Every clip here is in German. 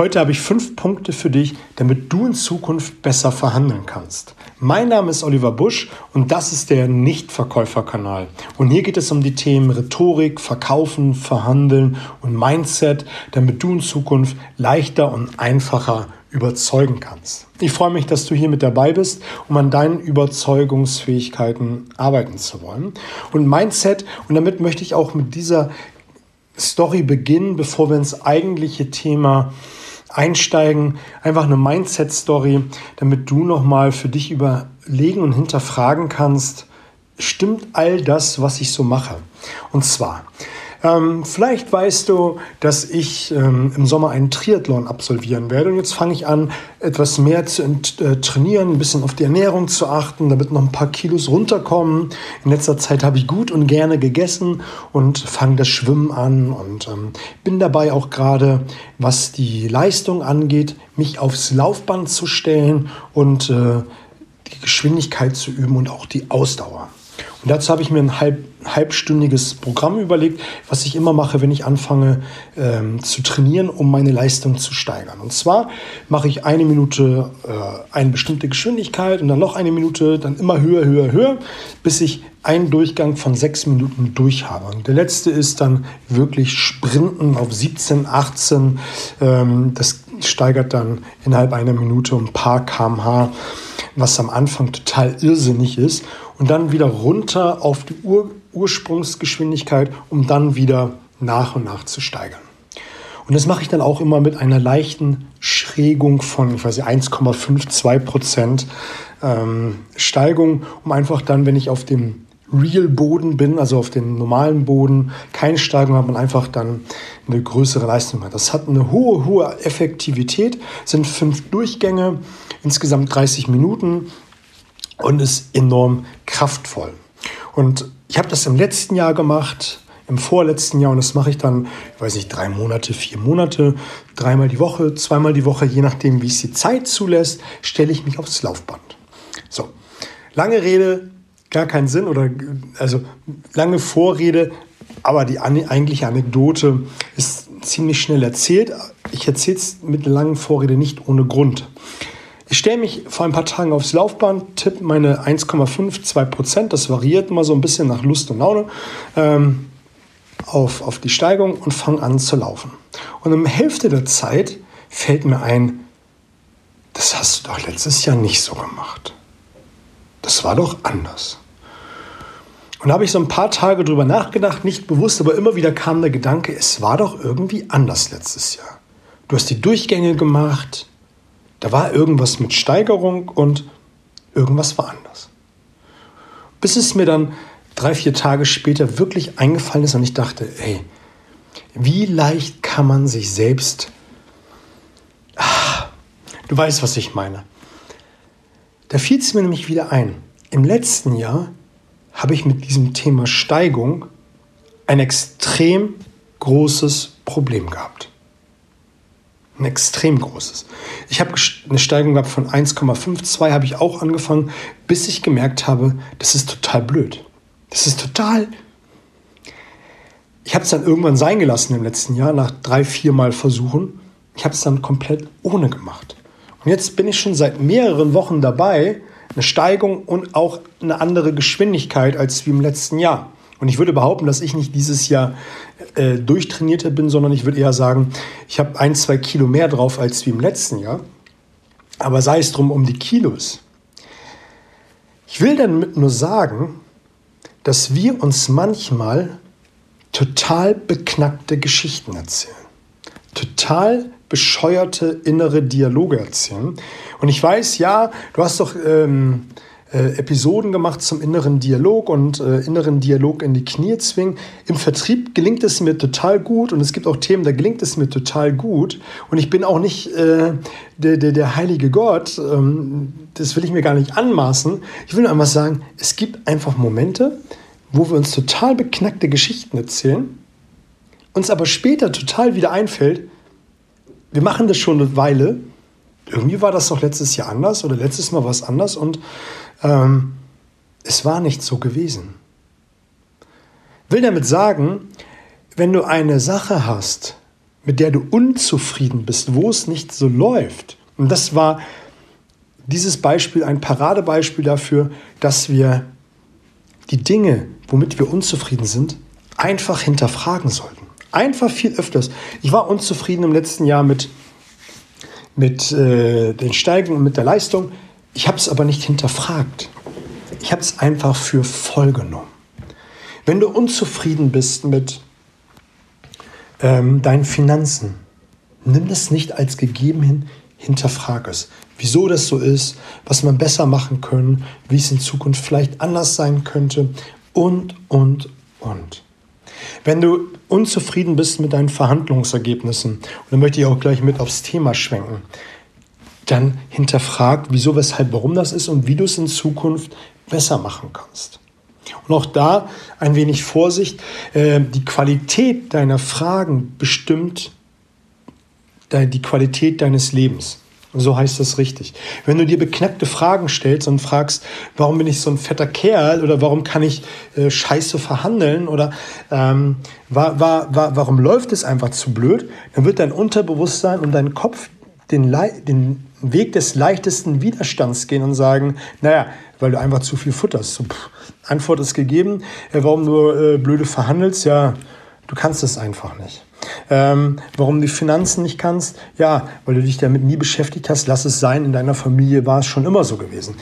Heute habe ich fünf Punkte für dich, damit du in Zukunft besser verhandeln kannst. Mein Name ist Oliver Busch und das ist der Nichtverkäuferkanal. Und hier geht es um die Themen Rhetorik, Verkaufen, Verhandeln und Mindset, damit du in Zukunft leichter und einfacher überzeugen kannst. Ich freue mich, dass du hier mit dabei bist, um an deinen Überzeugungsfähigkeiten arbeiten zu wollen. Und Mindset, und damit möchte ich auch mit dieser Story beginnen, bevor wir ins eigentliche Thema einsteigen. Einfach eine Mindset-Story, damit du nochmal für dich überlegen und hinterfragen kannst, stimmt all das, was ich so mache? Und zwar, ähm, vielleicht weißt du, dass ich ähm, im Sommer einen Triathlon absolvieren werde und jetzt fange ich an, etwas mehr zu äh, trainieren, ein bisschen auf die Ernährung zu achten, damit noch ein paar Kilos runterkommen. In letzter Zeit habe ich gut und gerne gegessen und fange das Schwimmen an und ähm, bin dabei auch gerade, was die Leistung angeht, mich aufs Laufband zu stellen und äh, die Geschwindigkeit zu üben und auch die Ausdauer. Und dazu habe ich mir ein halb, halbstündiges Programm überlegt, was ich immer mache, wenn ich anfange ähm, zu trainieren, um meine Leistung zu steigern. Und zwar mache ich eine Minute äh, eine bestimmte Geschwindigkeit und dann noch eine Minute, dann immer höher, höher, höher, bis ich einen Durchgang von sechs Minuten durch habe. Und der letzte ist dann wirklich Sprinten auf 17, 18. Ähm, das steigert dann innerhalb einer Minute um ein paar kmh, was am Anfang total irrsinnig ist und dann wieder runter auf die Ur Ursprungsgeschwindigkeit, um dann wieder nach und nach zu steigern. Und das mache ich dann auch immer mit einer leichten Schrägung von, nicht, 1,52 Prozent ähm, Steigung, um einfach dann, wenn ich auf dem Real-Boden bin, also auf dem normalen Boden, keine Steigung hat, man einfach dann eine größere Leistung. Das hat eine hohe, hohe Effektivität, sind fünf Durchgänge, insgesamt 30 Minuten und ist enorm kraftvoll. Und ich habe das im letzten Jahr gemacht, im vorletzten Jahr und das mache ich dann, ich weiß nicht, drei Monate, vier Monate, dreimal die Woche, zweimal die Woche, je nachdem, wie es die Zeit zulässt, stelle ich mich aufs Laufband. So, lange Rede, gar keinen Sinn oder also lange Vorrede, aber die eigentliche Anekdote ist ziemlich schnell erzählt. Ich erzähle es mit langen Vorrede nicht ohne Grund. Ich stelle mich vor ein paar Tagen aufs Laufband, tippe meine 1,5, 2 Prozent, das variiert immer so ein bisschen nach Lust und Laune, ähm, auf, auf die Steigung und fange an zu laufen. Und um Hälfte der Zeit fällt mir ein, das hast du doch letztes Jahr nicht so gemacht. Das war doch anders. Und da habe ich so ein paar Tage drüber nachgedacht, nicht bewusst, aber immer wieder kam der Gedanke, es war doch irgendwie anders letztes Jahr. Du hast die Durchgänge gemacht, da war irgendwas mit Steigerung und irgendwas war anders. Bis es mir dann drei, vier Tage später wirklich eingefallen ist und ich dachte, hey, wie leicht kann man sich selbst... Ah, du weißt, was ich meine. Da fiel es mir nämlich wieder ein. Im letzten Jahr habe ich mit diesem Thema Steigung ein extrem großes Problem gehabt. Ein extrem großes. Ich habe eine Steigung gehabt von 1,52, habe ich auch angefangen, bis ich gemerkt habe, das ist total blöd. Das ist total. Ich habe es dann irgendwann sein gelassen im letzten Jahr, nach drei, vier Mal Versuchen. Ich habe es dann komplett ohne gemacht. Und jetzt bin ich schon seit mehreren Wochen dabei, eine Steigung und auch eine andere Geschwindigkeit als wie im letzten Jahr. Und ich würde behaupten, dass ich nicht dieses Jahr äh, durchtrainierter bin, sondern ich würde eher sagen, ich habe ein, zwei Kilo mehr drauf als wie im letzten Jahr. Aber sei es drum um die Kilos. Ich will damit nur sagen, dass wir uns manchmal total beknackte Geschichten erzählen. Total bescheuerte innere Dialoge erzählen. Und ich weiß, ja, du hast doch ähm, äh, Episoden gemacht zum inneren Dialog und äh, inneren Dialog in die Knie zwingen. Im Vertrieb gelingt es mir total gut und es gibt auch Themen, da gelingt es mir total gut. Und ich bin auch nicht äh, der, der, der heilige Gott, ähm, das will ich mir gar nicht anmaßen. Ich will nur einfach sagen, es gibt einfach Momente, wo wir uns total beknackte Geschichten erzählen, uns aber später total wieder einfällt, wir machen das schon eine Weile. Irgendwie war das doch letztes Jahr anders oder letztes Mal war es anders und ähm, es war nicht so gewesen. Will damit sagen, wenn du eine Sache hast, mit der du unzufrieden bist, wo es nicht so läuft. Und das war dieses Beispiel ein Paradebeispiel dafür, dass wir die Dinge, womit wir unzufrieden sind, einfach hinterfragen sollten. Einfach viel öfters. Ich war unzufrieden im letzten Jahr mit, mit äh, den Steigen und mit der Leistung. Ich habe es aber nicht hinterfragt. Ich habe es einfach für voll genommen. Wenn du unzufrieden bist mit ähm, deinen Finanzen, nimm das nicht als gegeben hin, hinterfrag es. Wieso das so ist, was man besser machen können, wie es in Zukunft vielleicht anders sein könnte und, und, und. Wenn du unzufrieden bist mit deinen Verhandlungsergebnissen, und dann möchte ich auch gleich mit aufs Thema schwenken, dann hinterfrag, wieso, weshalb, warum das ist und wie du es in Zukunft besser machen kannst. Und auch da ein wenig Vorsicht. Äh, die Qualität deiner Fragen bestimmt die Qualität deines Lebens. So heißt das richtig. Wenn du dir beknackte Fragen stellst und fragst, warum bin ich so ein fetter Kerl oder warum kann ich äh, scheiße verhandeln oder ähm, war, war, war, warum läuft es einfach zu blöd, dann wird dein Unterbewusstsein und dein Kopf den, den Weg des leichtesten Widerstands gehen und sagen, naja, weil du einfach zu viel futterst. So, pff, Antwort ist gegeben, äh, warum du äh, blöde verhandelst, ja, du kannst es einfach nicht. Ähm, warum du die Finanzen nicht kannst? Ja, weil du dich damit nie beschäftigt hast. Lass es sein, in deiner Familie war es schon immer so gewesen.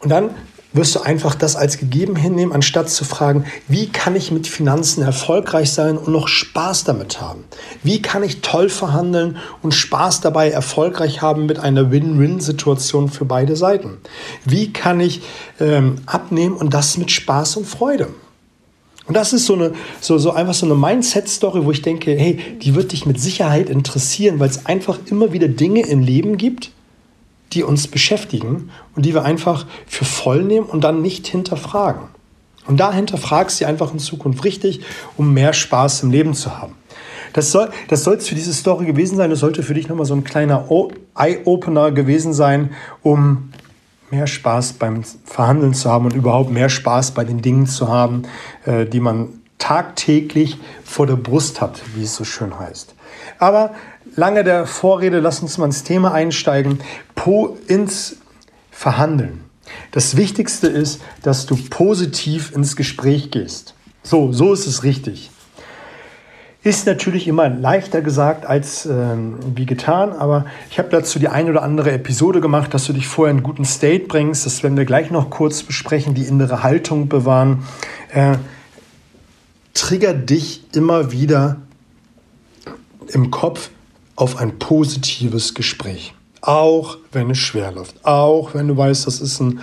Und dann wirst du einfach das als gegeben hinnehmen, anstatt zu fragen, wie kann ich mit Finanzen erfolgreich sein und noch Spaß damit haben? Wie kann ich toll verhandeln und Spaß dabei erfolgreich haben mit einer Win-Win-Situation für beide Seiten? Wie kann ich ähm, abnehmen und das mit Spaß und Freude? Und das ist so eine, so, so einfach so eine Mindset-Story, wo ich denke, hey, die wird dich mit Sicherheit interessieren, weil es einfach immer wieder Dinge im Leben gibt, die uns beschäftigen und die wir einfach für voll nehmen und dann nicht hinterfragen. Und da hinterfragst du einfach in Zukunft richtig, um mehr Spaß im Leben zu haben. Das soll das für diese Story gewesen sein. Das sollte für dich nochmal so ein kleiner Eye-Opener gewesen sein, um mehr Spaß beim Verhandeln zu haben und überhaupt mehr Spaß bei den Dingen zu haben, äh, die man tagtäglich vor der Brust hat, wie es so schön heißt. Aber lange der Vorrede, lass uns mal ins Thema einsteigen. Po ins Verhandeln. Das Wichtigste ist, dass du positiv ins Gespräch gehst. So, so ist es richtig. Ist natürlich immer leichter gesagt als ähm, wie getan, aber ich habe dazu die eine oder andere Episode gemacht, dass du dich vorher in einen guten State bringst. Das werden wir gleich noch kurz besprechen, die innere Haltung bewahren. Äh, trigger dich immer wieder im Kopf auf ein positives Gespräch. Auch wenn es schwer läuft, auch wenn du weißt, das ist ein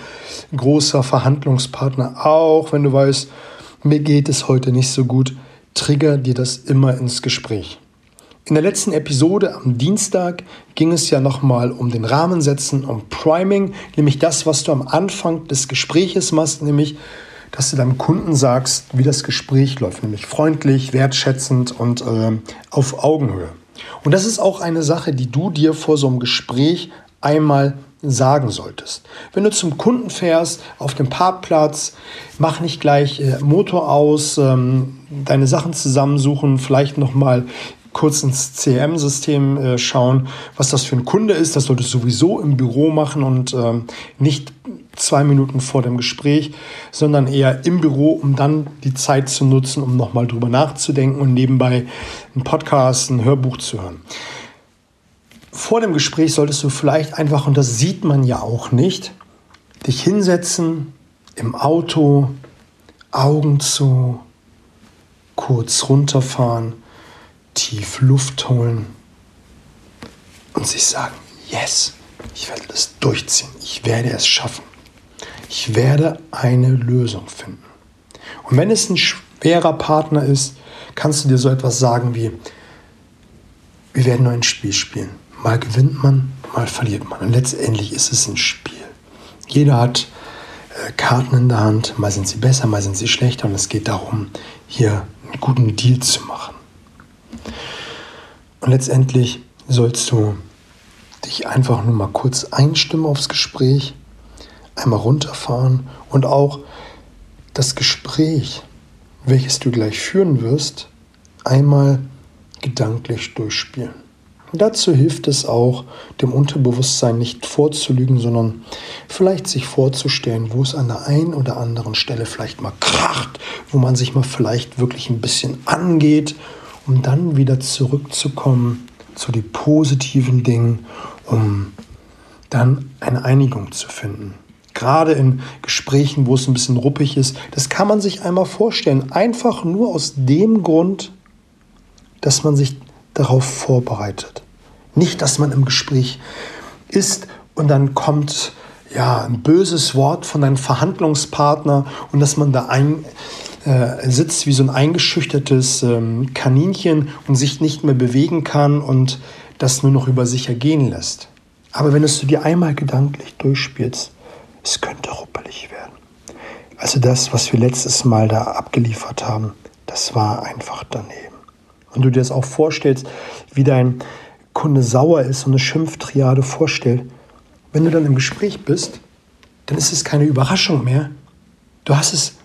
großer Verhandlungspartner, auch wenn du weißt, mir geht es heute nicht so gut trigger dir das immer ins Gespräch. In der letzten Episode am Dienstag ging es ja nochmal um den Rahmen setzen, um Priming, nämlich das, was du am Anfang des Gespräches machst, nämlich, dass du deinem Kunden sagst, wie das Gespräch läuft, nämlich freundlich, wertschätzend und äh, auf Augenhöhe. Und das ist auch eine Sache, die du dir vor so einem Gespräch einmal sagen solltest. Wenn du zum Kunden fährst, auf dem Parkplatz, mach nicht gleich äh, Motor aus, ähm, deine Sachen zusammensuchen, vielleicht nochmal kurz ins CRM-System äh, schauen, was das für ein Kunde ist. Das solltest du sowieso im Büro machen und ähm, nicht zwei Minuten vor dem Gespräch, sondern eher im Büro, um dann die Zeit zu nutzen, um nochmal drüber nachzudenken und nebenbei einen Podcast, ein Hörbuch zu hören vor dem Gespräch solltest du vielleicht einfach, und das sieht man ja auch nicht, dich hinsetzen im Auto, Augen zu, kurz runterfahren, tief Luft holen und sich sagen, yes, ich werde das durchziehen, ich werde es schaffen. Ich werde eine Lösung finden. Und wenn es ein schwerer Partner ist, kannst du dir so etwas sagen wie, wir werden nur ein Spiel spielen. Mal gewinnt man, mal verliert man. Und letztendlich ist es ein Spiel. Jeder hat äh, Karten in der Hand, mal sind sie besser, mal sind sie schlechter. Und es geht darum, hier einen guten Deal zu machen. Und letztendlich sollst du dich einfach nur mal kurz einstimmen aufs Gespräch, einmal runterfahren und auch das Gespräch, welches du gleich führen wirst, einmal gedanklich durchspielen. Dazu hilft es auch, dem Unterbewusstsein nicht vorzulügen, sondern vielleicht sich vorzustellen, wo es an der einen oder anderen Stelle vielleicht mal kracht, wo man sich mal vielleicht wirklich ein bisschen angeht, um dann wieder zurückzukommen zu den positiven Dingen, um dann eine Einigung zu finden. Gerade in Gesprächen, wo es ein bisschen ruppig ist, das kann man sich einmal vorstellen. Einfach nur aus dem Grund, dass man sich darauf vorbereitet. Nicht, dass man im Gespräch ist und dann kommt ja ein böses Wort von einem Verhandlungspartner und dass man da ein, äh, sitzt wie so ein eingeschüchtertes ähm, Kaninchen und sich nicht mehr bewegen kann und das nur noch über sich ergehen lässt. Aber wenn es du dir einmal gedanklich durchspielst, es könnte ruppelig werden. Also das, was wir letztes Mal da abgeliefert haben, das war einfach daneben. Und du dir das auch vorstellst, wie dein Kunde sauer ist und eine Schimpftriade vorstellt, wenn du dann im Gespräch bist, dann ist es keine Überraschung mehr. Du hast es,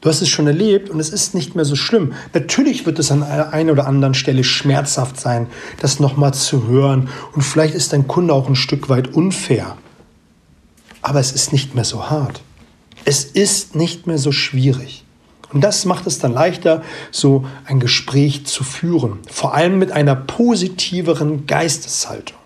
du hast es schon erlebt und es ist nicht mehr so schlimm. Natürlich wird es an einer oder anderen Stelle schmerzhaft sein, das nochmal zu hören. Und vielleicht ist dein Kunde auch ein Stück weit unfair. Aber es ist nicht mehr so hart. Es ist nicht mehr so schwierig. Und das macht es dann leichter, so ein Gespräch zu führen. Vor allem mit einer positiveren Geisteshaltung.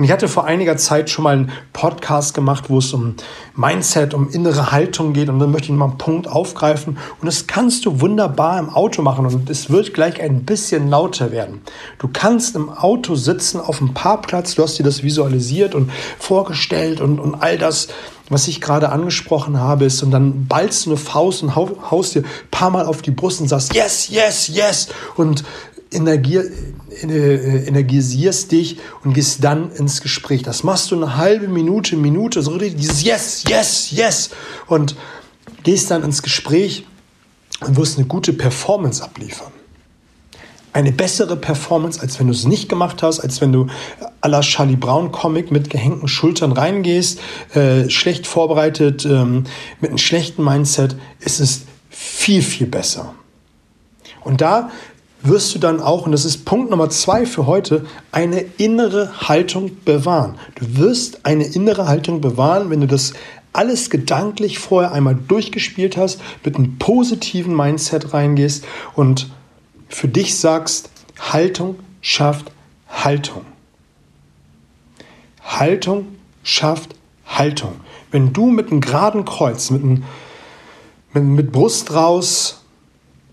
Und ich hatte vor einiger Zeit schon mal einen Podcast gemacht, wo es um Mindset, um innere Haltung geht. Und dann möchte ich mal einen Punkt aufgreifen. Und das kannst du wunderbar im Auto machen. Und es wird gleich ein bisschen lauter werden. Du kannst im Auto sitzen auf dem Parkplatz. Du hast dir das visualisiert und vorgestellt und, und all das was ich gerade angesprochen habe, ist, und dann ballst du eine Faust und haust dir ein paar Mal auf die Brust und sagst, yes, yes, yes, und energier, äh, energisierst dich und gehst dann ins Gespräch. Das machst du eine halbe Minute, Minute, so dieses Yes, Yes, Yes und gehst dann ins Gespräch und wirst eine gute Performance abliefern. Eine bessere Performance, als wenn du es nicht gemacht hast, als wenn du à la Charlie Brown Comic mit gehängten Schultern reingehst, äh, schlecht vorbereitet, ähm, mit einem schlechten Mindset, ist es viel, viel besser. Und da wirst du dann auch, und das ist Punkt Nummer zwei für heute, eine innere Haltung bewahren. Du wirst eine innere Haltung bewahren, wenn du das alles gedanklich vorher einmal durchgespielt hast, mit einem positiven Mindset reingehst und für dich sagst, Haltung schafft Haltung. Haltung schafft Haltung. Wenn du mit einem geraden Kreuz, mit, einem, mit, mit Brust raus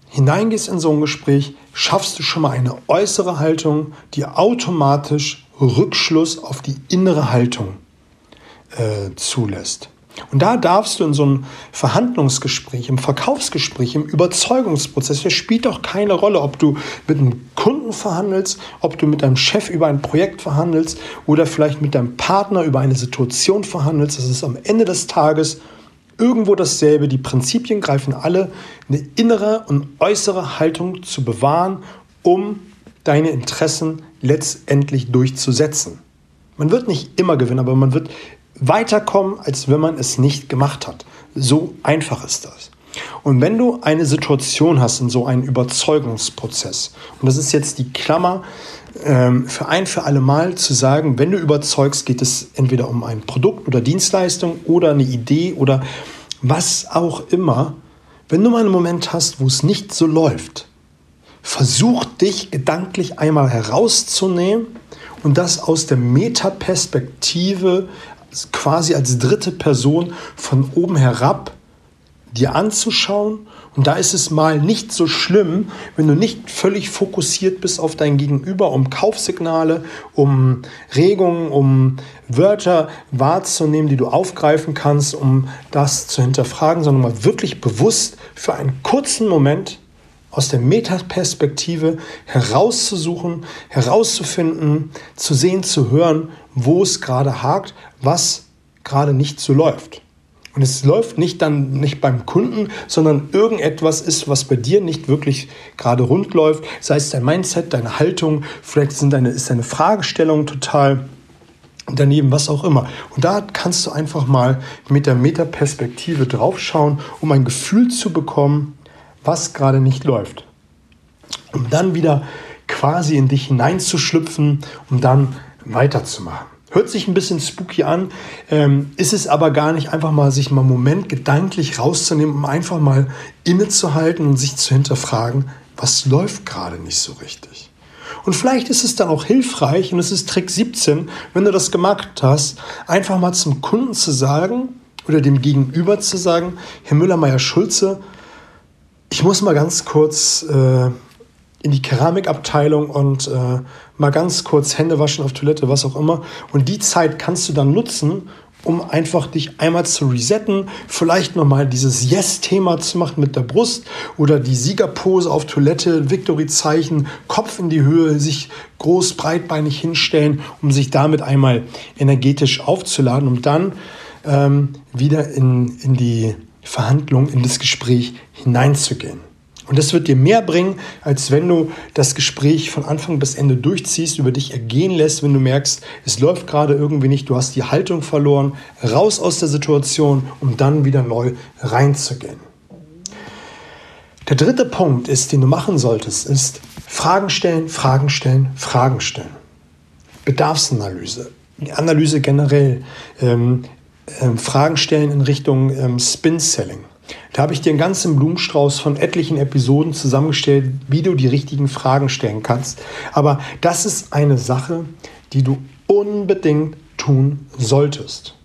hineingehst in so ein Gespräch, schaffst du schon mal eine äußere Haltung, die automatisch Rückschluss auf die innere Haltung äh, zulässt. Und da darfst du in so einem Verhandlungsgespräch, im Verkaufsgespräch, im Überzeugungsprozess, das spielt doch keine Rolle, ob du mit einem Kunden verhandelst, ob du mit deinem Chef über ein Projekt verhandelst oder vielleicht mit deinem Partner über eine Situation verhandelst. Das ist am Ende des Tages irgendwo dasselbe. Die Prinzipien greifen alle, eine innere und äußere Haltung zu bewahren, um deine Interessen letztendlich durchzusetzen. Man wird nicht immer gewinnen, aber man wird weiterkommen, als wenn man es nicht gemacht hat. So einfach ist das. Und wenn du eine Situation hast in so einem Überzeugungsprozess, und das ist jetzt die Klammer ähm, für ein für alle Mal zu sagen, wenn du überzeugst, geht es entweder um ein Produkt oder Dienstleistung oder eine Idee oder was auch immer. Wenn du mal einen Moment hast, wo es nicht so läuft, versuch dich gedanklich einmal herauszunehmen und das aus der Metaperspektive quasi als dritte Person von oben herab dir anzuschauen. Und da ist es mal nicht so schlimm, wenn du nicht völlig fokussiert bist auf dein Gegenüber, um Kaufsignale, um Regungen, um Wörter wahrzunehmen, die du aufgreifen kannst, um das zu hinterfragen, sondern mal wirklich bewusst für einen kurzen Moment aus der Metaperspektive herauszusuchen, herauszufinden, zu sehen, zu hören, wo es gerade hakt, was gerade nicht so läuft. Und es läuft nicht dann nicht beim Kunden, sondern irgendetwas ist, was bei dir nicht wirklich gerade rund läuft. Sei es dein Mindset, deine Haltung, vielleicht sind deine, ist deine Fragestellung total daneben, was auch immer. Und da kannst du einfach mal mit der Metaperspektive draufschauen, um ein Gefühl zu bekommen, was gerade nicht läuft. Um dann wieder quasi in dich hineinzuschlüpfen, um dann weiterzumachen. Hört sich ein bisschen spooky an, ähm, ist es aber gar nicht, einfach mal sich mal einen Moment gedanklich rauszunehmen, um einfach mal innezuhalten und sich zu hinterfragen, was läuft gerade nicht so richtig. Und vielleicht ist es dann auch hilfreich, und es ist Trick 17, wenn du das gemacht hast, einfach mal zum Kunden zu sagen oder dem Gegenüber zu sagen, Herr Müller-Meyer-Schulze, ich muss mal ganz kurz äh, in die Keramikabteilung und äh, mal ganz kurz Hände waschen auf Toilette, was auch immer. Und die Zeit kannst du dann nutzen, um einfach dich einmal zu resetten, vielleicht nochmal dieses Yes-Thema zu machen mit der Brust oder die Siegerpose auf Toilette, Victory-Zeichen, Kopf in die Höhe, sich groß breitbeinig hinstellen, um sich damit einmal energetisch aufzuladen, um dann ähm, wieder in, in die Verhandlung, in das Gespräch hineinzugehen. Und das wird dir mehr bringen, als wenn du das Gespräch von Anfang bis Ende durchziehst, über dich ergehen lässt, wenn du merkst, es läuft gerade irgendwie nicht, du hast die Haltung verloren, raus aus der Situation, um dann wieder neu reinzugehen. Der dritte Punkt ist, den du machen solltest, ist Fragen stellen, Fragen stellen, Fragen stellen. Bedarfsanalyse, Analyse generell, ähm, ähm, Fragen stellen in Richtung ähm, Spin-Selling. Da habe ich dir einen ganzen Blumenstrauß von etlichen Episoden zusammengestellt, wie du die richtigen Fragen stellen kannst. Aber das ist eine Sache, die du unbedingt tun solltest.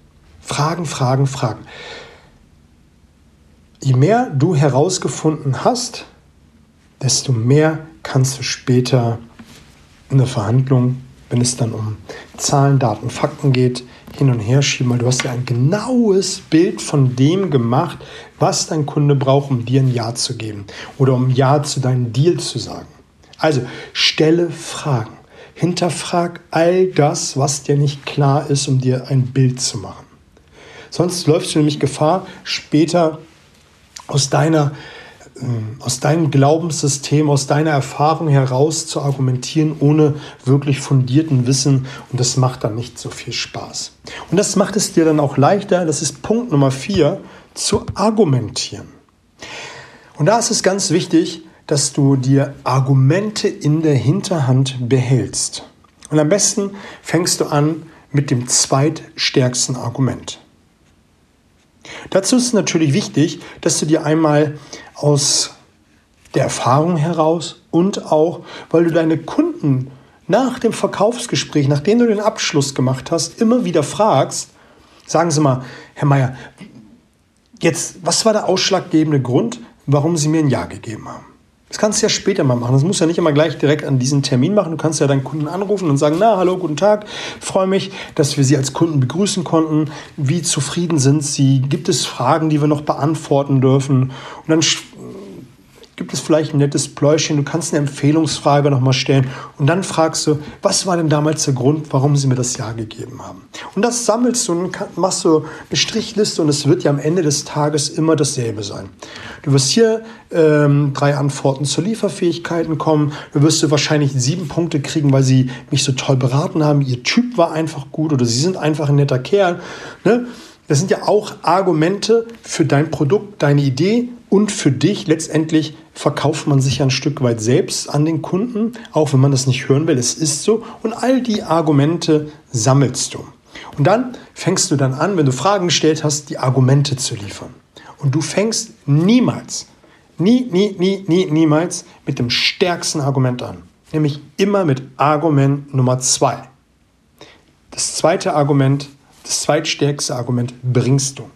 Fragen, Fragen, Fragen. Je mehr du herausgefunden hast, desto mehr kannst du später in der Verhandlung, wenn es dann um Zahlen, Daten, Fakten geht, hin und her schieben, weil du hast ja ein genaues Bild von dem gemacht, was dein Kunde braucht, um dir ein Ja zu geben oder um Ja zu deinem Deal zu sagen. Also stelle Fragen. Hinterfrag all das, was dir nicht klar ist, um dir ein Bild zu machen. Sonst läufst du nämlich Gefahr, später aus deiner aus deinem Glaubenssystem, aus deiner Erfahrung heraus zu argumentieren, ohne wirklich fundierten Wissen. Und das macht dann nicht so viel Spaß. Und das macht es dir dann auch leichter, das ist Punkt Nummer vier, zu argumentieren. Und da ist es ganz wichtig, dass du dir Argumente in der Hinterhand behältst. Und am besten fängst du an mit dem zweitstärksten Argument. Dazu ist es natürlich wichtig, dass du dir einmal aus der Erfahrung heraus und auch, weil du deine Kunden nach dem Verkaufsgespräch, nachdem du den Abschluss gemacht hast, immer wieder fragst, sagen Sie mal, Herr Meier, jetzt, was war der ausschlaggebende Grund, warum Sie mir ein Ja gegeben haben? Das kannst du ja später mal machen. Das musst du ja nicht immer gleich direkt an diesen Termin machen. Du kannst ja deinen Kunden anrufen und sagen, na, hallo, guten Tag. freue mich, dass wir Sie als Kunden begrüßen konnten. Wie zufrieden sind Sie? Gibt es Fragen, die wir noch beantworten dürfen? Und dann gibt es vielleicht ein nettes Pläuschen, du kannst eine Empfehlungsfrage nochmal stellen und dann fragst du, was war denn damals der Grund, warum sie mir das Ja gegeben haben? Und das sammelst du und machst du eine Strichliste und es wird ja am Ende des Tages immer dasselbe sein. Du wirst hier ähm, drei Antworten zur Lieferfähigkeiten kommen, du wirst du wahrscheinlich sieben Punkte kriegen, weil sie mich so toll beraten haben, ihr Typ war einfach gut oder sie sind einfach ein netter Kerl. Ne? Das sind ja auch Argumente für dein Produkt, deine Idee und für dich letztendlich verkauft man sich ein Stück weit selbst an den Kunden, auch wenn man das nicht hören will. Es ist so. Und all die Argumente sammelst du. Und dann fängst du dann an, wenn du Fragen gestellt hast, die Argumente zu liefern. Und du fängst niemals, nie, nie, nie, nie, niemals mit dem stärksten Argument an. Nämlich immer mit Argument Nummer zwei. Das zweite Argument, das zweitstärkste Argument bringst du.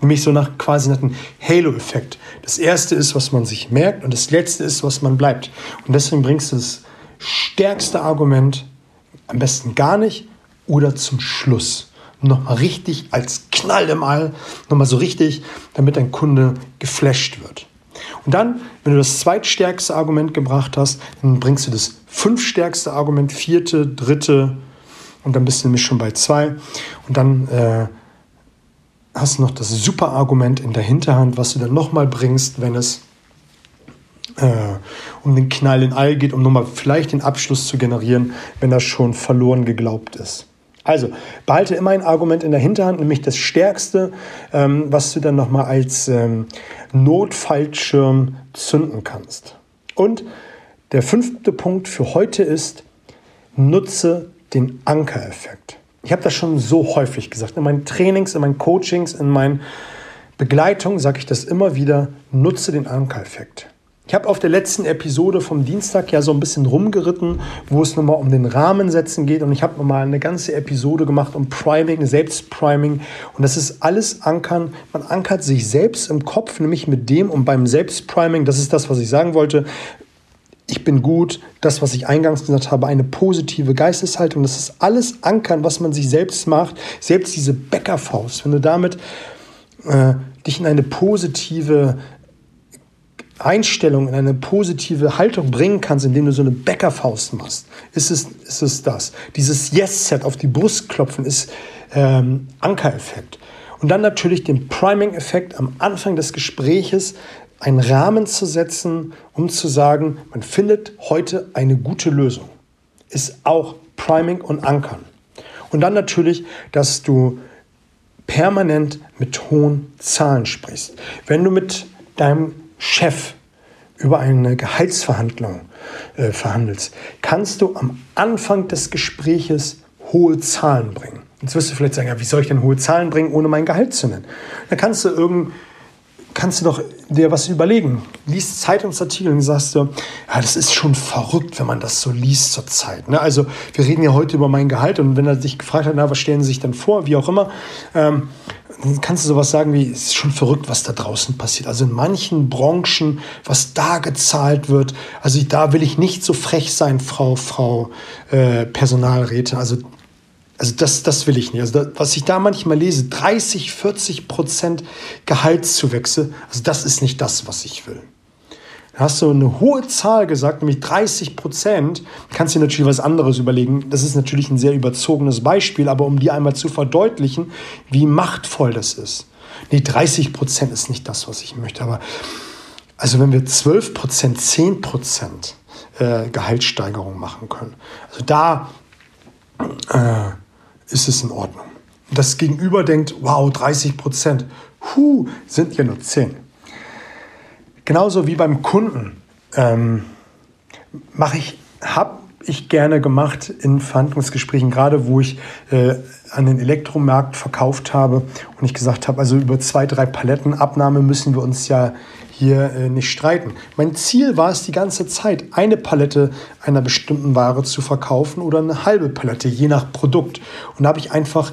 Nämlich so nach quasi nach dem Halo-Effekt. Das erste ist, was man sich merkt und das letzte ist, was man bleibt. Und deswegen bringst du das stärkste Argument am besten gar nicht oder zum Schluss. Nochmal richtig als Knall im All, nochmal so richtig, damit dein Kunde geflasht wird. Und dann, wenn du das zweitstärkste Argument gebracht hast, dann bringst du das fünfstärkste Argument, vierte, dritte und dann bist du nämlich schon bei zwei. Und dann äh, hast noch das super Argument in der Hinterhand, was du dann nochmal bringst, wenn es äh, um den Knall in All geht, um nochmal vielleicht den Abschluss zu generieren, wenn das schon verloren geglaubt ist. Also behalte immer ein Argument in der Hinterhand, nämlich das stärkste, ähm, was du dann nochmal als ähm, Notfallschirm zünden kannst. Und Der fünfte Punkt für heute ist, nutze den Ankereffekt. Ich habe das schon so häufig gesagt. In meinen Trainings, in meinen Coachings, in meinen Begleitungen sage ich das immer wieder, nutze den Ankereffekt. Ich habe auf der letzten Episode vom Dienstag ja so ein bisschen rumgeritten, wo es nochmal um den Rahmensetzen geht. Und ich habe nochmal eine ganze Episode gemacht um Priming, Selbstpriming. Und das ist alles Ankern. Man ankert sich selbst im Kopf, nämlich mit dem. Und beim Selbstpriming, das ist das, was ich sagen wollte, ich bin gut, das, was ich eingangs gesagt habe, eine positive Geisteshaltung, das ist alles Ankern, was man sich selbst macht, selbst diese Bäckerfaust, wenn du damit äh, dich in eine positive Einstellung, in eine positive Haltung bringen kannst, indem du so eine Bäckerfaust machst, ist es, ist es das. Dieses Yes-Set auf die Brust klopfen ist ähm, Ankereffekt. Und dann natürlich den Priming-Effekt am Anfang des Gespräches, einen Rahmen zu setzen, um zu sagen, man findet heute eine gute Lösung. Ist auch Priming und Ankern. Und dann natürlich, dass du permanent mit hohen Zahlen sprichst. Wenn du mit deinem Chef über eine Gehaltsverhandlung äh, verhandelst, kannst du am Anfang des Gespräches hohe Zahlen bringen. Jetzt wirst du vielleicht sagen, ja, wie soll ich denn hohe Zahlen bringen, ohne mein Gehalt zu nennen? Dann kannst du irgend, kannst du doch dir was überlegen. Liest Zeitungsartikel und sagst du, ja, das ist schon verrückt, wenn man das so liest zur Zeit. Ne? Also wir reden ja heute über mein Gehalt und wenn er dich gefragt hat, na, was stellen Sie sich dann vor, wie auch immer, ähm, dann kannst du sowas sagen wie, es ist schon verrückt, was da draußen passiert. Also in manchen Branchen, was da gezahlt wird, also da will ich nicht so frech sein, Frau, Frau äh, Personalrätin. Also also das, das will ich nicht. Also das, was ich da manchmal lese, 30, 40 Prozent Gehaltszuwächse, also das ist nicht das, was ich will. Da hast du eine hohe Zahl gesagt, nämlich 30 Prozent. Kannst dir natürlich was anderes überlegen. Das ist natürlich ein sehr überzogenes Beispiel, aber um dir einmal zu verdeutlichen, wie machtvoll das ist. Nee, 30 Prozent ist nicht das, was ich möchte. Aber also wenn wir 12 Prozent, 10 Prozent äh, Gehaltssteigerung machen können, also da äh, ist es in Ordnung. Das Gegenüber denkt, wow, 30 Prozent, huh, sind ja nur 10. Genauso wie beim Kunden ähm, mache ich, habe ich gerne gemacht in Verhandlungsgesprächen, gerade wo ich äh, an den Elektromarkt verkauft habe und ich gesagt habe, also über zwei, drei Paletten Abnahme müssen wir uns ja hier äh, nicht streiten. Mein Ziel war es die ganze Zeit, eine Palette einer bestimmten Ware zu verkaufen oder eine halbe Palette, je nach Produkt. Und da habe ich einfach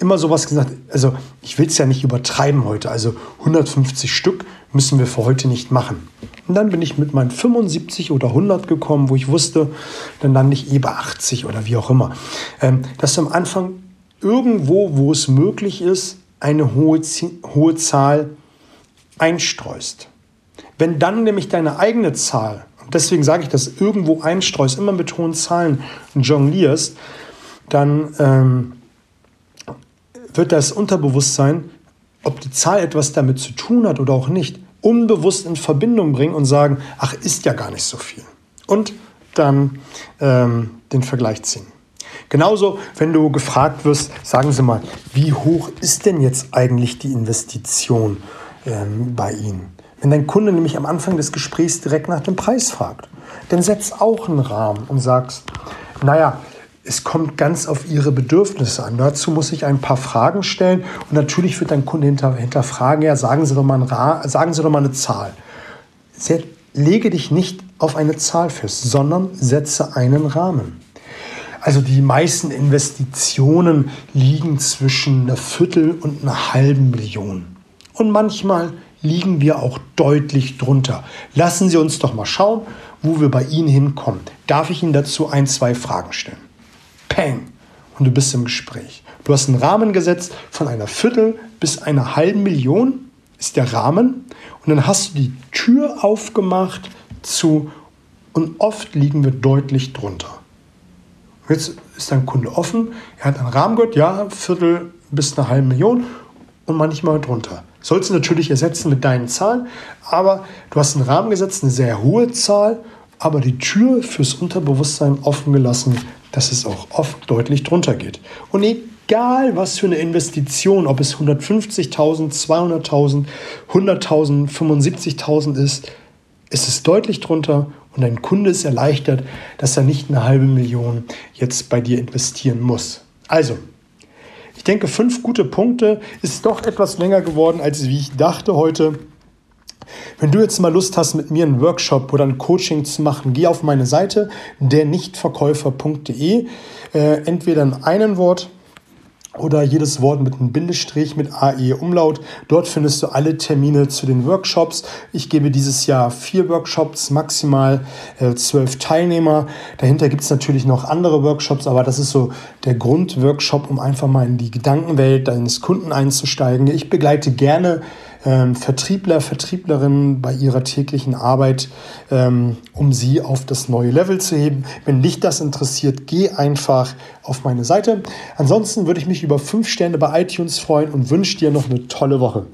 immer sowas gesagt, also ich will es ja nicht übertreiben heute, also 150 Stück müssen wir für heute nicht machen. Und dann bin ich mit meinen 75 oder 100 gekommen, wo ich wusste, dann lande ich eh bei 80 oder wie auch immer. Ähm, dass du am Anfang irgendwo, wo es möglich ist, eine hohe, hohe Zahl einstreust. Wenn dann nämlich deine eigene Zahl, und deswegen sage ich das, irgendwo einstreust, immer mit hohen Zahlen jonglierst, dann ähm, wird das Unterbewusstsein, ob die Zahl etwas damit zu tun hat oder auch nicht, unbewusst in Verbindung bringen und sagen, ach, ist ja gar nicht so viel. Und dann ähm, den Vergleich ziehen. Genauso, wenn du gefragt wirst, sagen Sie mal, wie hoch ist denn jetzt eigentlich die Investition ähm, bei Ihnen? Wenn dein Kunde nämlich am Anfang des Gesprächs direkt nach dem Preis fragt, dann setz auch einen Rahmen und sagst, naja, es kommt ganz auf Ihre Bedürfnisse an. Dazu muss ich ein paar Fragen stellen und natürlich wird dein Kunde hinter, hinterfragen, ja, sagen Sie doch mal, ein sagen Sie doch mal eine Zahl. Lege dich nicht auf eine Zahl fest, sondern setze einen Rahmen. Also die meisten Investitionen liegen zwischen einer Viertel und einer halben Million. Und manchmal liegen wir auch deutlich drunter. Lassen Sie uns doch mal schauen, wo wir bei Ihnen hinkommen. Darf ich Ihnen dazu ein, zwei Fragen stellen? Peng! Und du bist im Gespräch. Du hast einen Rahmen gesetzt von einer Viertel bis einer halben Million ist der Rahmen. Und dann hast du die Tür aufgemacht zu und oft liegen wir deutlich drunter. Jetzt ist dein Kunde offen, er hat einen Rahmen gehört, ja, Viertel bis eine halbe Million und manchmal drunter. Sollst du natürlich ersetzen mit deinen Zahlen, aber du hast einen Rahmen gesetzt, eine sehr hohe Zahl, aber die Tür fürs Unterbewusstsein offen gelassen, dass es auch oft deutlich drunter geht. Und egal was für eine Investition, ob es 150.000, 200.000, 100.000, 75.000 ist, ist es deutlich drunter Und dein Kunde ist erleichtert, dass er nicht eine halbe Million jetzt bei dir investieren muss. Also, ich denke, fünf gute Punkte ist doch etwas länger geworden, als wie ich dachte heute. Wenn du jetzt mal Lust hast, mit mir einen Workshop oder ein Coaching zu machen, geh auf meine Seite dernichtverkäufer.de. Äh, entweder in einem Wort oder jedes Wort mit einem Bindestrich mit AE Umlaut. Dort findest du alle Termine zu den Workshops. Ich gebe dieses Jahr vier Workshops, maximal äh, zwölf Teilnehmer. Dahinter gibt es natürlich noch andere Workshops, aber das ist so der Grundworkshop, um einfach mal in die Gedankenwelt deines Kunden einzusteigen. Ich begleite gerne ähm, Vertriebler, Vertrieblerinnen bei ihrer täglichen Arbeit, ähm, um sie auf das neue Level zu heben. Wenn dich das interessiert, geh einfach auf meine Seite. Ansonsten würde ich mich über fünf Sterne bei iTunes freuen und wünsche dir noch eine tolle Woche.